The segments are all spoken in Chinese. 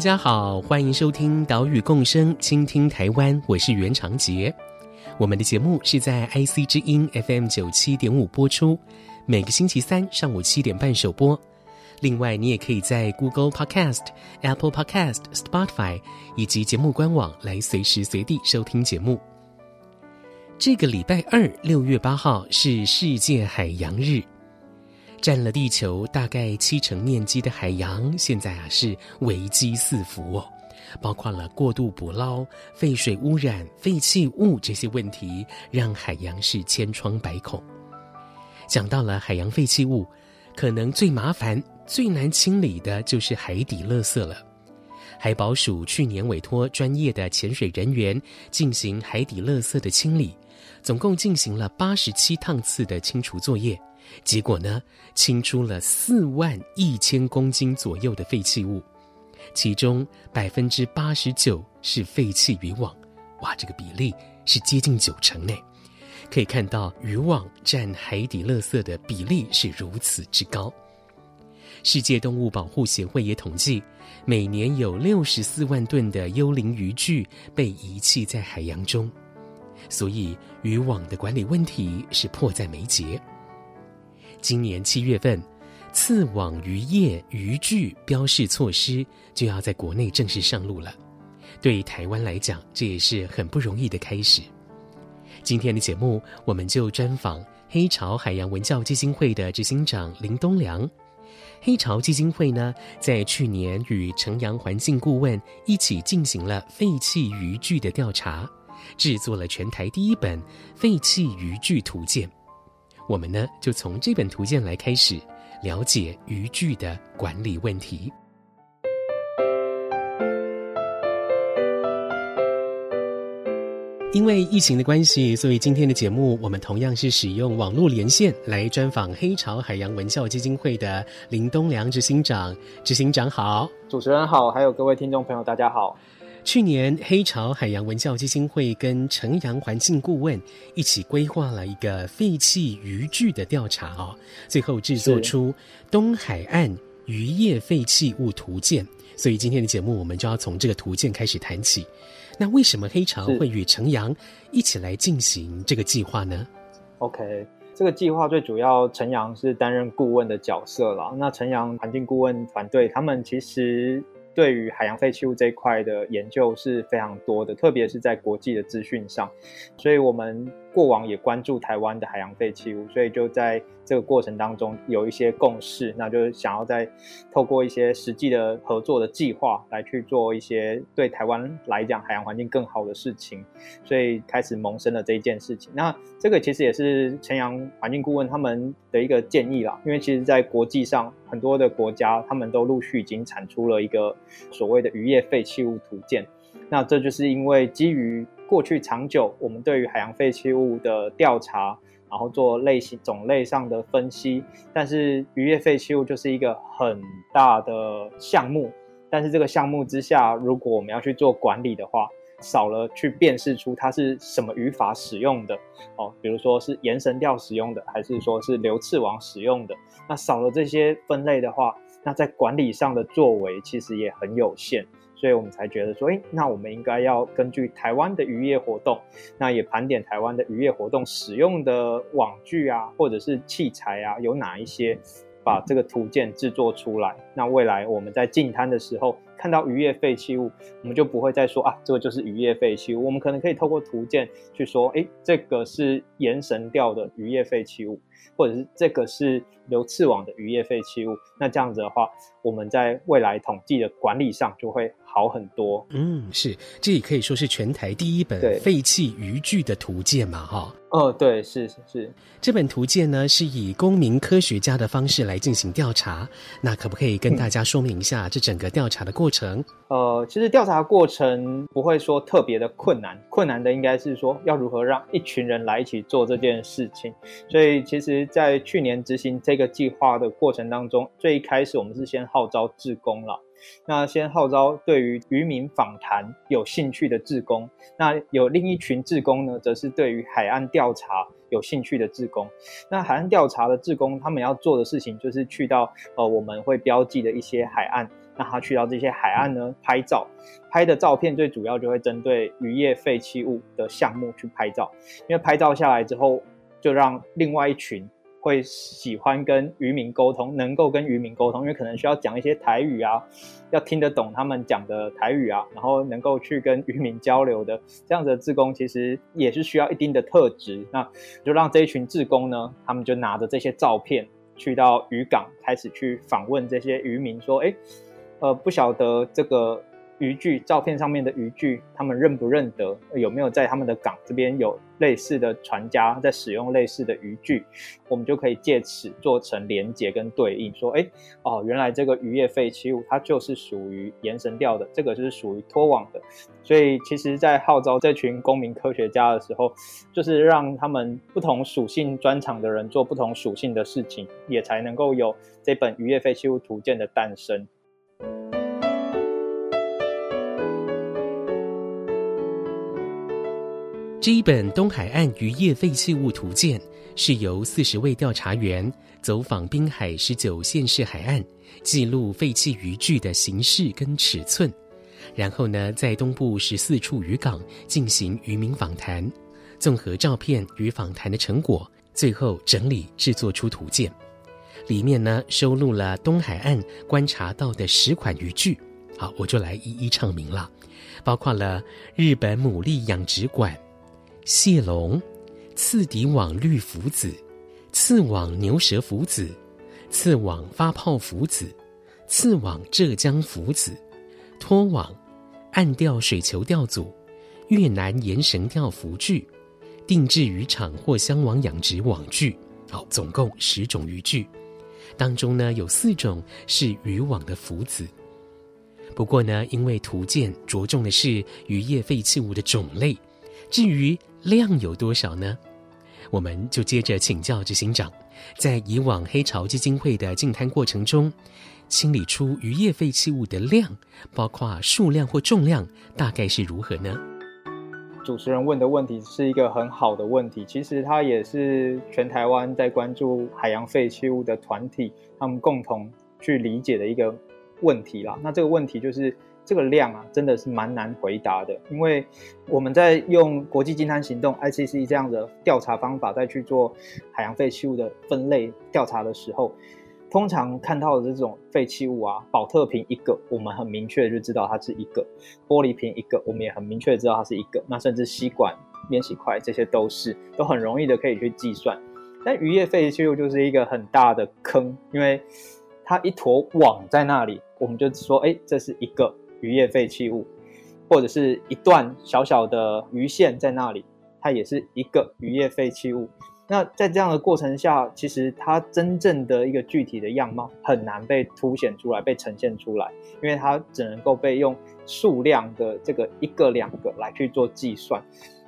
大家好，欢迎收听《岛屿共生，倾听台湾》，我是袁长杰。我们的节目是在 IC 之音 FM 九七点五播出，每个星期三上午七点半首播。另外，你也可以在 Google Podcast、Apple Podcast、Spotify 以及节目官网来随时随地收听节目。这个礼拜二，六月八号是世界海洋日。占了地球大概七成面积的海洋，现在啊是危机四伏哦，包括了过度捕捞、废水污染、废弃物这些问题，让海洋是千疮百孔。讲到了海洋废弃物，可能最麻烦、最难清理的就是海底垃圾了。海保署去年委托专业的潜水人员进行海底垃圾的清理，总共进行了八十七趟次的清除作业。结果呢，清出了四万一千公斤左右的废弃物，其中百分之八十九是废弃渔网，哇，这个比例是接近九成呢。可以看到渔网占海底垃圾的比例是如此之高。世界动物保护协会也统计，每年有六十四万吨的幽灵渔具被遗弃在海洋中，所以渔网的管理问题是迫在眉睫。今年七月份，刺网渔业渔具标示措施就要在国内正式上路了。对台湾来讲，这也是很不容易的开始。今天的节目，我们就专访黑潮海洋文教基金会的执行长林东良。黑潮基金会呢，在去年与城阳环境顾问一起进行了废弃渔具的调查，制作了全台第一本废弃渔具图鉴。我们呢，就从这本图鉴来开始了解渔具的管理问题。因为疫情的关系，所以今天的节目我们同样是使用网络连线来专访黑潮海洋文教基金会的林东良执行长。执行长好，主持人好，还有各位听众朋友，大家好。去年，黑潮海洋文教基金会跟城阳环境顾问一起规划了一个废弃渔具的调查哦，最后制作出东海岸渔业废弃物图鉴。所以今天的节目，我们就要从这个图鉴开始谈起。那为什么黑潮会与城阳一起来进行这个计划呢？OK，这个计划最主要，城阳是担任顾问的角色啦。那城阳环境顾问团队，他们其实。对于海洋废弃物这一块的研究是非常多的，特别是在国际的资讯上，所以我们过往也关注台湾的海洋废弃物，所以就在这个过程当中有一些共识，那就是想要再透过一些实际的合作的计划来去做一些对台湾来讲海洋环境更好的事情，所以开始萌生了这一件事情。那这个其实也是城阳环境顾问他们的一个建议啦，因为其实在国际上很多的国家他们都陆续已经产出了一个所谓的渔业废弃物图鉴，那这就是因为基于过去长久我们对于海洋废弃物的调查。然后做类型种类上的分析，但是渔业废弃物就是一个很大的项目，但是这个项目之下，如果我们要去做管理的话，少了去辨识出它是什么渔法使用的哦，比如说是延绳钓使用的，还是说是流刺网使用的，那少了这些分类的话，那在管理上的作为其实也很有限。所以我们才觉得说，诶，那我们应该要根据台湾的渔业活动，那也盘点台湾的渔业活动使用的网具啊，或者是器材啊，有哪一些，把这个图鉴制作出来。那未来我们在进滩的时候看到渔业废弃物，我们就不会再说啊，这个就是渔业废弃物。我们可能可以透过图鉴去说，哎，这个是盐绳钓的渔业废弃物。或者是这个是流刺网的渔业废弃物，那这样子的话，我们在未来统计的管理上就会好很多。嗯，是，这也可以说是全台第一本废弃渔具的图鉴嘛，哈。哦，对，是是是。这本图鉴呢，是以公民科学家的方式来进行调查。那可不可以跟大家说明一下这整个调查的过程？呃，其实调查过程不会说特别的困难，困难的应该是说要如何让一群人来一起做这件事情。所以，其实，在去年执行这个计划的过程当中，最一开始我们是先号召志工了。那先号召对于渔民访谈有兴趣的志工，那有另一群志工呢，则是对于海岸调查有兴趣的志工。那海岸调查的志工，他们要做的事情就是去到呃我们会标记的一些海岸，那他去到这些海岸呢拍照，拍的照片最主要就会针对渔业废弃物的项目去拍照，因为拍照下来之后，就让另外一群。会喜欢跟渔民沟通，能够跟渔民沟通，因为可能需要讲一些台语啊，要听得懂他们讲的台语啊，然后能够去跟渔民交流的这样子的志工，其实也是需要一定的特质。那就让这一群志工呢，他们就拿着这些照片去到渔港，开始去访问这些渔民，说：“哎，呃，不晓得这个。”渔具照片上面的渔具，他们认不认得？有没有在他们的港这边有类似的船家在使用类似的渔具？我们就可以借此做成连接跟对应，说：哎，哦，原来这个渔业废弃物它就是属于延绳钓的，这个是属于拖网的。所以，其实，在号召这群公民科学家的时候，就是让他们不同属性专长的人做不同属性的事情，也才能够有这本渔业废弃物图鉴的诞生。这一本东海岸渔业废弃物图鉴是由四十位调查员走访滨海十九县市海岸，记录废弃渔具的形式跟尺寸，然后呢，在东部十四处渔港进行渔民访谈，综合照片与访谈的成果，最后整理制作出图鉴。里面呢，收录了东海岸观察到的十款渔具，好，我就来一一唱名了，包括了日本牡蛎养殖馆。蟹笼、刺底网绿浮子、刺网牛舌浮子、刺网发泡浮子、刺网浙江浮子、拖网、暗钓水球钓组、越南岩绳钓浮具、定制渔场或箱网养殖网具，好，总共十种渔具，当中呢有四种是渔网的浮子。不过呢，因为图鉴着重的是渔业废弃物的种类，至于量有多少呢？我们就接着请教执行长，在以往黑潮基金会的净滩过程中，清理出渔业废弃物的量，包括数量或重量，大概是如何呢？主持人问的问题是一个很好的问题，其实它也是全台湾在关注海洋废弃物的团体，他们共同去理解的一个问题啦。那这个问题就是。这个量啊，真的是蛮难回答的，因为我们在用国际金滩行动 （ICC） 这样的调查方法，再去做海洋废弃物的分类调查的时候，通常看到的这种废弃物啊，宝特瓶一个，我们很明确就知道它是一个；玻璃瓶一个，我们也很明确知道它是一个。那甚至吸管、免洗筷，这些都是都很容易的可以去计算。但渔业废弃物就是一个很大的坑，因为它一坨网在那里，我们就说，哎，这是一个。渔业废弃物，或者是一段小小的鱼线在那里，它也是一个渔业废弃物。那在这样的过程下，其实它真正的一个具体的样貌很难被凸显出来、被呈现出来，因为它只能够被用数量的这个一个、两个来去做计算。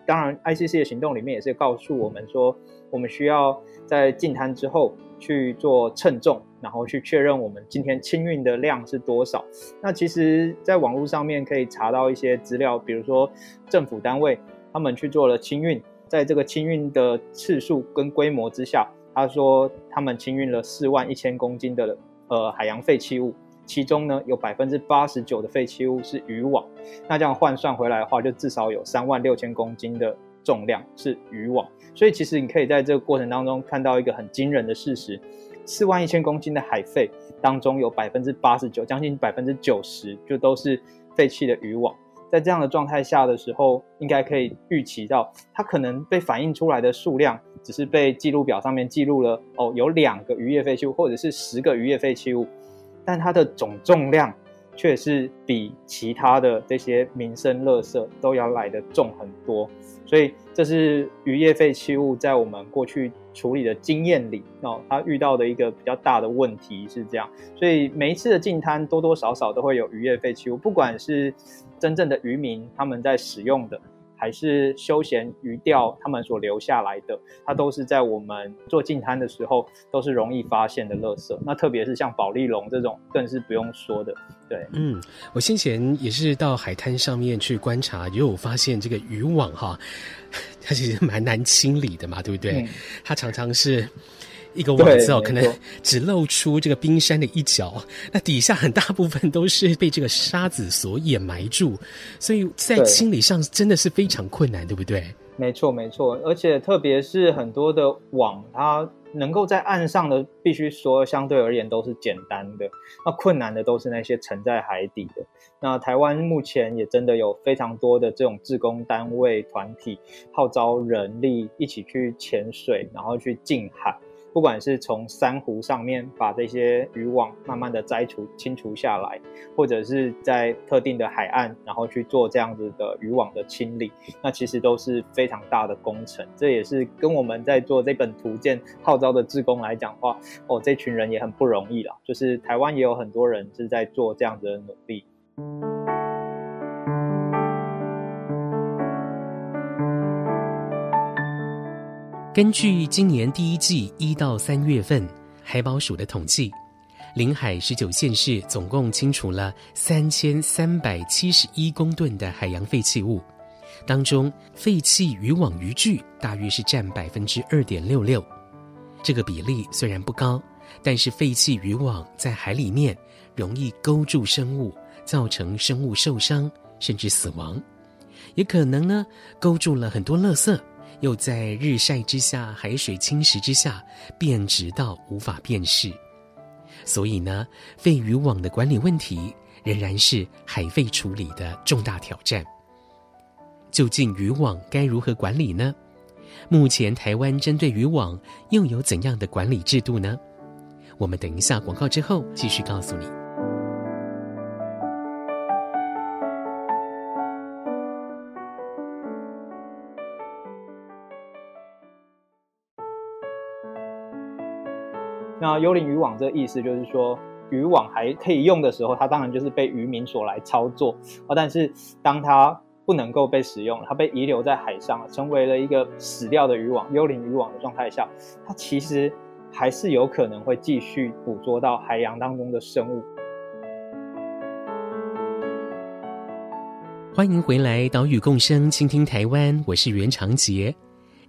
当然，ICC 的行动里面也是告诉我们说，我们需要在进滩之后去做称重。然后去确认我们今天清运的量是多少。那其实，在网络上面可以查到一些资料，比如说政府单位他们去做了清运，在这个清运的次数跟规模之下，他说他们清运了四万一千公斤的呃海洋废弃物，其中呢有百分之八十九的废弃物是渔网。那这样换算回来的话，就至少有三万六千公斤的重量是渔网。所以其实你可以在这个过程当中看到一个很惊人的事实。四万一千公斤的海废当中，有百分之八十九，将近百分之九十，就都是废弃的渔网。在这样的状态下的时候，应该可以预期到，它可能被反映出来的数量，只是被记录表上面记录了哦，有两个渔业废弃物，或者是十个渔业废弃物，但它的总重量却是比其他的这些民生垃圾都要来得重很多。所以这是渔业废弃物在我们过去处理的经验里哦，它遇到的一个比较大的问题是这样。所以每一次的进滩多多少少都会有渔业废弃物，不管是真正的渔民他们在使用的。还是休闲渔钓他们所留下来的，它都是在我们做净滩的时候都是容易发现的垃圾。那特别是像保丽龙这种，更是不用说的。对，嗯，我先前也是到海滩上面去观察，也有发现这个渔网哈，它其实蛮难清理的嘛，对不对？嗯、它常常是。一个网子哦，可能只露出这个冰山的一角，那底下很大部分都是被这个沙子所掩埋住，所以在清理上真的是非常困难，对不对？没错，没错，而且特别是很多的网，它能够在岸上的，必须说相对而言都是简单的，那困难的都是那些沉在海底的。那台湾目前也真的有非常多的这种志工单位团体，号召人力一起去潜水，然后去近海。不管是从珊瑚上面把这些渔网慢慢的摘除、清除下来，或者是在特定的海岸，然后去做这样子的渔网的清理，那其实都是非常大的工程。这也是跟我们在做这本图鉴号召的志工来讲话，哦，这群人也很不容易啦。就是台湾也有很多人是在做这样子的努力。根据今年第一季一到三月份海保署的统计，临海十九县市总共清除了三千三百七十一公吨的海洋废弃物，当中废弃渔网渔具大约是占百分之二点六六。这个比例虽然不高，但是废弃渔网在海里面容易勾住生物，造成生物受伤甚至死亡，也可能呢勾住了很多垃圾。又在日晒之下、海水侵蚀之下变质到无法辨识，所以呢，废渔网的管理问题仍然是海废处理的重大挑战。究竟渔网该如何管理呢？目前台湾针对渔网又有怎样的管理制度呢？我们等一下广告之后继续告诉你。那幽灵渔网这个意思就是说，渔网还可以用的时候，它当然就是被渔民所来操作啊。但是当它不能够被使用，它被遗留在海上，成为了一个死掉的渔网、幽灵渔网的状态下，它其实还是有可能会继续捕捉到海洋当中的生物。欢迎回来，岛屿共生，倾听台湾，我是袁长杰。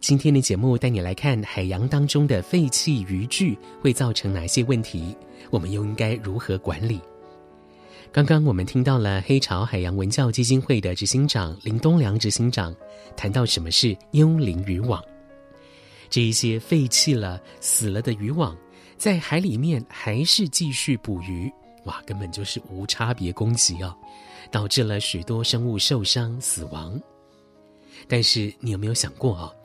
今天的节目带你来看海洋当中的废弃渔具会造成哪些问题，我们又应该如何管理？刚刚我们听到了黑潮海洋文教基金会的执行长林东良执行长谈到什么是幽灵渔网。这一些废弃了、死了的渔网，在海里面还是继续捕鱼，哇，根本就是无差别攻击哦，导致了许多生物受伤死亡。但是你有没有想过哦？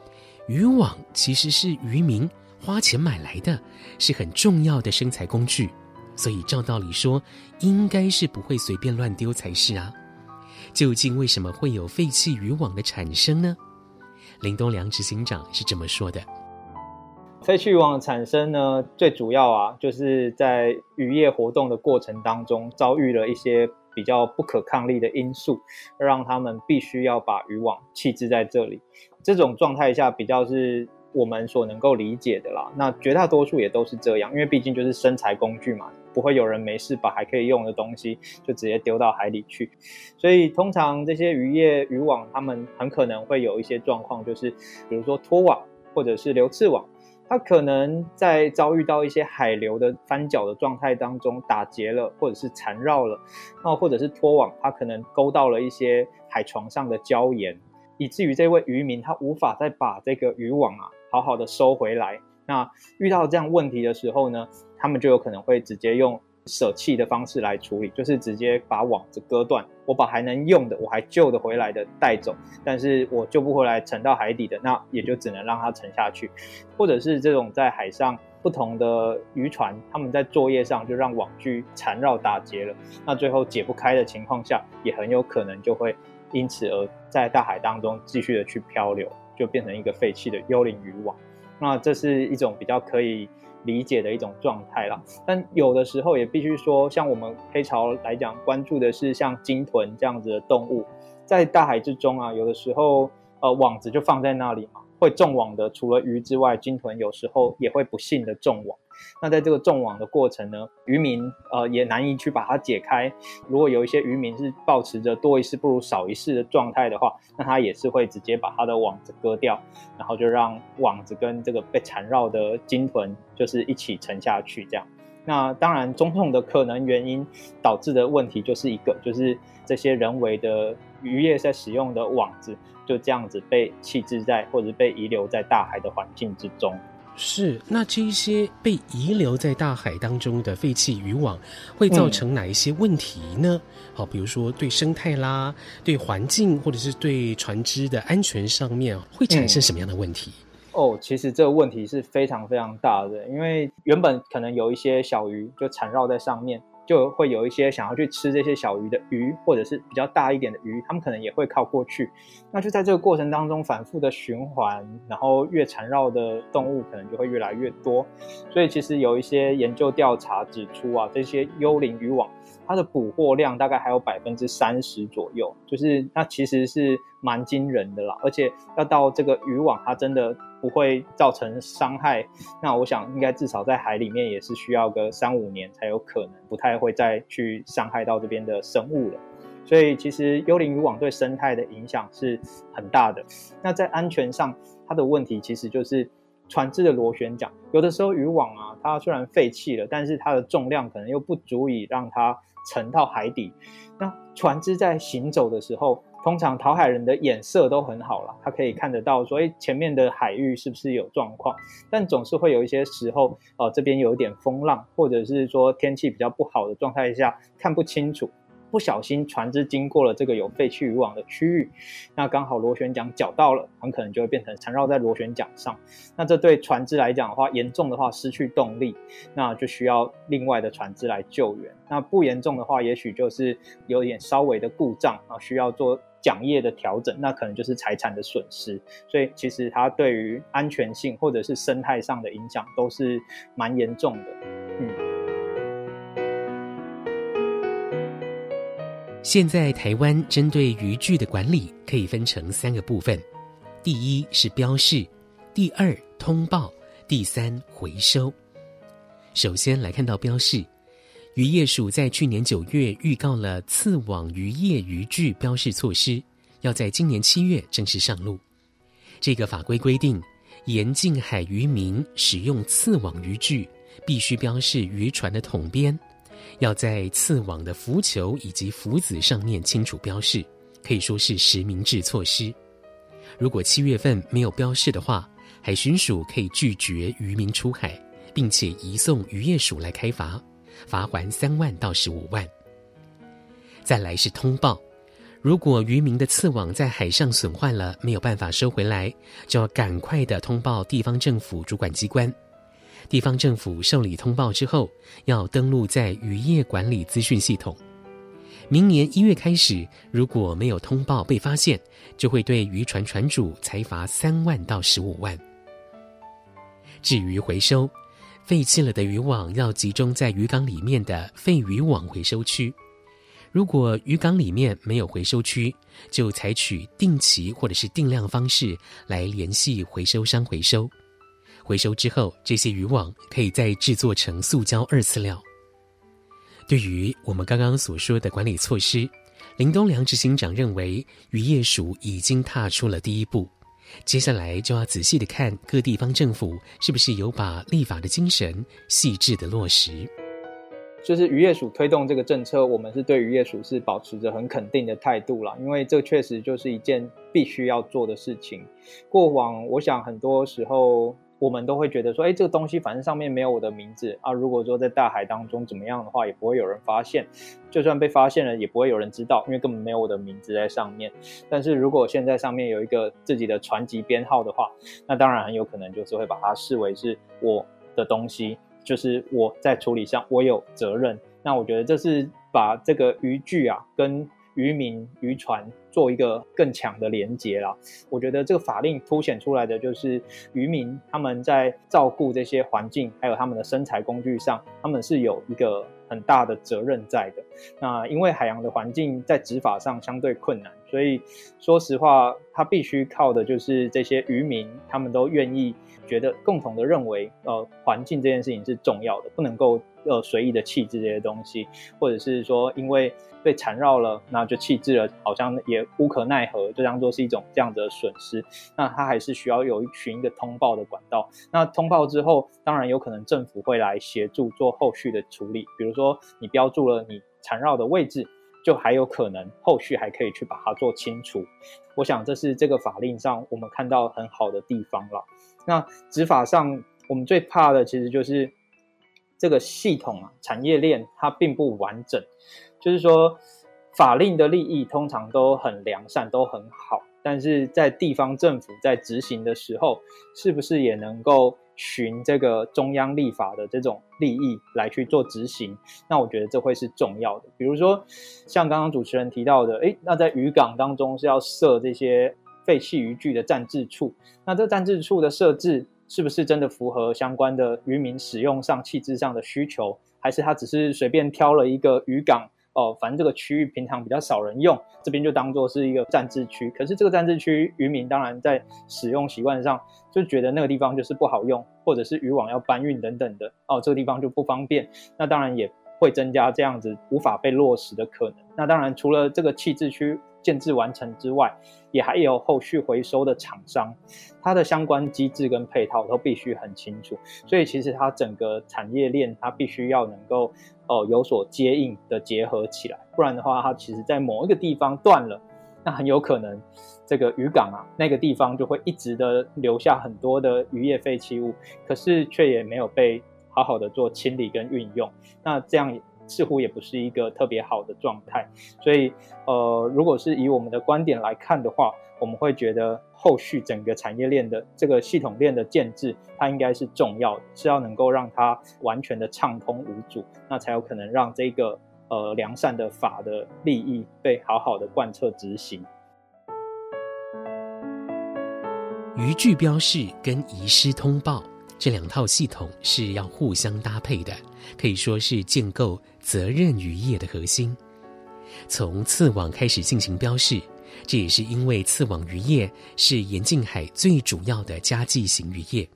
渔网其实是渔民花钱买来的，是很重要的生财工具，所以照道理说，应该是不会随便乱丢才是啊。究竟为什么会有废弃渔网的产生呢？林东良执行长是这么说的：废弃渔网的产生呢，最主要啊，就是在渔业活动的过程当中，遭遇了一些比较不可抗力的因素，让他们必须要把渔网弃置在这里。这种状态下比较是我们所能够理解的啦。那绝大多数也都是这样，因为毕竟就是生财工具嘛，不会有人没事把还可以用的东西就直接丢到海里去。所以通常这些渔业渔网，他们很可能会有一些状况，就是比如说脱网或者是流刺网，它可能在遭遇到一些海流的翻搅的状态当中打结了，或者是缠绕了，那或者是拖网，它可能勾到了一些海床上的礁岩。以至于这位渔民他无法再把这个渔网啊好好的收回来。那遇到这样问题的时候呢，他们就有可能会直接用舍弃的方式来处理，就是直接把网子割断，我把还能用的、我还救得回来的带走，但是我救不回来沉到海底的，那也就只能让它沉下去，或者是这种在海上不同的渔船，他们在作业上就让网具缠绕打结了，那最后解不开的情况下，也很有可能就会因此而在大海当中继续的去漂流，就变成一个废弃的幽灵渔网。那这是一种比较可以理解的一种状态啦，但有的时候也必须说，像我们黑潮来讲，关注的是像鲸豚这样子的动物，在大海之中啊，有的时候呃网子就放在那里嘛。会中网的，除了鱼之外，鲸豚有时候也会不幸的中网。那在这个中网的过程呢，渔民呃也难以去把它解开。如果有一些渔民是抱持着多一事不如少一事的状态的话，那他也是会直接把他的网子割掉，然后就让网子跟这个被缠绕的鲸豚就是一起沉下去这样。那当然，种种的可能原因导致的问题就是一个，就是这些人为的渔业在使用的网子就这样子被弃置在或者被遗留在大海的环境之中。是，那这一些被遗留在大海当中的废弃渔网会造成哪一些问题呢？好、比如说对生态啦、对环境或者是对船只的安全上面会产生什么样的问题？哦，其实这个问题是非常非常大的，因为原本可能有一些小鱼就缠绕在上面，就会有一些想要去吃这些小鱼的鱼，或者是比较大一点的鱼，他们可能也会靠过去。那就在这个过程当中反复的循环，然后越缠绕的动物可能就会越来越多。所以其实有一些研究调查指出啊，这些幽灵渔网。它的捕获量大概还有百分之三十左右，就是那其实是蛮惊人的啦。而且要到这个渔网，它真的不会造成伤害，那我想应该至少在海里面也是需要个三五年才有可能，不太会再去伤害到这边的生物了。所以其实幽灵渔网对生态的影响是很大的。那在安全上，它的问题其实就是船只的螺旋桨，有的时候渔网啊，它虽然废弃了，但是它的重量可能又不足以让它。沉到海底，那船只在行走的时候，通常讨海人的眼色都很好啦，他可以看得到说，哎，前面的海域是不是有状况？但总是会有一些时候，呃，这边有一点风浪，或者是说天气比较不好的状态下，看不清楚。不小心船只经过了这个有废弃渔网的区域，那刚好螺旋桨绞到了，很可能就会变成缠绕在螺旋桨上。那这对船只来讲的话，严重的话失去动力，那就需要另外的船只来救援。那不严重的话，也许就是有点稍微的故障啊，需要做桨叶的调整，那可能就是财产的损失。所以其实它对于安全性或者是生态上的影响都是蛮严重的，嗯。现在台湾针对渔具的管理可以分成三个部分：第一是标示，第二通报，第三回收。首先来看到标示，渔业署在去年九月预告了刺网渔业渔具标示措施，要在今年七月正式上路。这个法规规定，严禁海渔民使用刺网渔具，必须标示渔船的统编。要在刺网的浮球以及浮子上面清楚标示，可以说是实名制措施。如果七月份没有标示的话，海巡署可以拒绝渔民出海，并且移送渔业署来开罚，罚锾三万到十五万。再来是通报，如果渔民的刺网在海上损坏了，没有办法收回来，就要赶快的通报地方政府主管机关。地方政府受理通报之后，要登录在渔业管理资讯系统。明年一月开始，如果没有通报被发现，就会对渔船船主裁罚三万到十五万。至于回收，废弃了的渔网要集中在渔港里面的废渔网回收区。如果渔港里面没有回收区，就采取定期或者是定量方式来联系回收商回收。回收之后，这些渔网可以再制作成塑胶二次料。对于我们刚刚所说的管理措施，林东良执行长认为，渔业署已经踏出了第一步，接下来就要仔细的看各地方政府是不是有把立法的精神细致的落实。就是渔业署推动这个政策，我们是对渔业署是保持着很肯定的态度啦，因为这确实就是一件必须要做的事情。过往我想很多时候。我们都会觉得说，哎，这个东西反正上面没有我的名字啊。如果说在大海当中怎么样的话，也不会有人发现。就算被发现了，也不会有人知道，因为根本没有我的名字在上面。但是如果现在上面有一个自己的船籍编号的话，那当然很有可能就是会把它视为是我的东西，就是我在处理上我有责任。那我觉得这是把这个渔具啊跟渔民、渔船做一个更强的连接啦。我觉得这个法令凸显出来的就是渔民他们在照顾这些环境，还有他们的生财工具上，他们是有一个很大的责任在的。那因为海洋的环境在执法上相对困难，所以说实话，他必须靠的就是这些渔民，他们都愿意觉得共同的认为，呃，环境这件事情是重要的，不能够呃随意的弃置这些东西，或者是说因为。被缠绕了，那就弃置了，好像也无可奈何，就当做是一种这样的损失。那他还是需要有一群一个通报的管道。那通报之后，当然有可能政府会来协助做后续的处理。比如说，你标注了你缠绕的位置，就还有可能后续还可以去把它做清除。我想这是这个法令上我们看到很好的地方了。那执法上，我们最怕的其实就是这个系统啊，产业链它并不完整。就是说，法令的利益通常都很良善，都很好，但是在地方政府在执行的时候，是不是也能够循这个中央立法的这种利益来去做执行？那我觉得这会是重要的。比如说，像刚刚主持人提到的，诶，那在渔港当中是要设这些废弃渔具的暂置处，那这暂置处的设置是不是真的符合相关的渔民使用上、弃置上的需求，还是他只是随便挑了一个渔港？哦，反正这个区域平常比较少人用，这边就当做是一个暂置区。可是这个暂置区，渔民当然在使用习惯上就觉得那个地方就是不好用，或者是渔网要搬运等等的，哦，这个地方就不方便。那当然也会增加这样子无法被落实的可能。那当然除了这个弃置区。建制完成之外，也还有后续回收的厂商，它的相关机制跟配套都必须很清楚。所以其实它整个产业链，它必须要能够呃有所接应的结合起来，不然的话，它其实在某一个地方断了，那很有可能这个渔港啊那个地方就会一直的留下很多的渔业废弃物，可是却也没有被好好的做清理跟运用，那这样。似乎也不是一个特别好的状态，所以，呃，如果是以我们的观点来看的话，我们会觉得后续整个产业链的这个系统链的建制，它应该是重要的，是要能够让它完全的畅通无阻，那才有可能让这个呃良善的法的利益被好好的贯彻执行。渔具标示跟遗失通报这两套系统是要互相搭配的，可以说是建构。责任渔业的核心，从刺网开始进行标示，这也是因为刺网渔业是沿近海最主要的家计型渔业，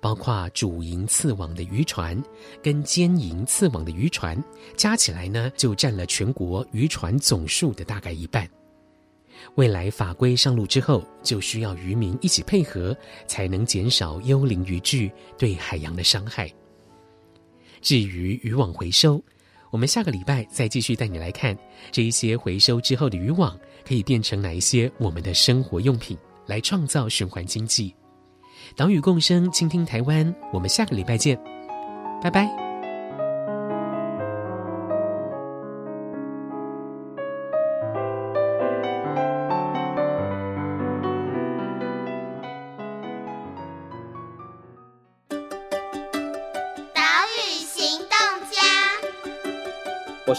包括主营刺网的渔船跟兼营刺网的渔船，加起来呢就占了全国渔船总数的大概一半。未来法规上路之后，就需要渔民一起配合，才能减少幽灵渔具对海洋的伤害。至于渔网回收，我们下个礼拜再继续带你来看这一些回收之后的渔网可以变成哪一些我们的生活用品，来创造循环经济。岛屿共生，倾听台湾，我们下个礼拜见，拜拜。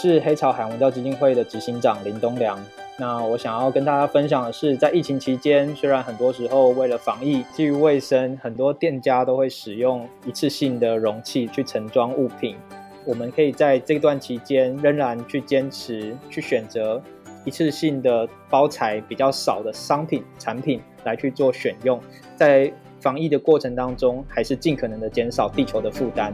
是黑潮海文教基金会的执行长林东良。那我想要跟大家分享的是，在疫情期间，虽然很多时候为了防疫，基于卫生，很多店家都会使用一次性的容器去盛装物品。我们可以在这段期间仍然去坚持，去选择一次性的包材比较少的商品产品来去做选用，在防疫的过程当中，还是尽可能的减少地球的负担。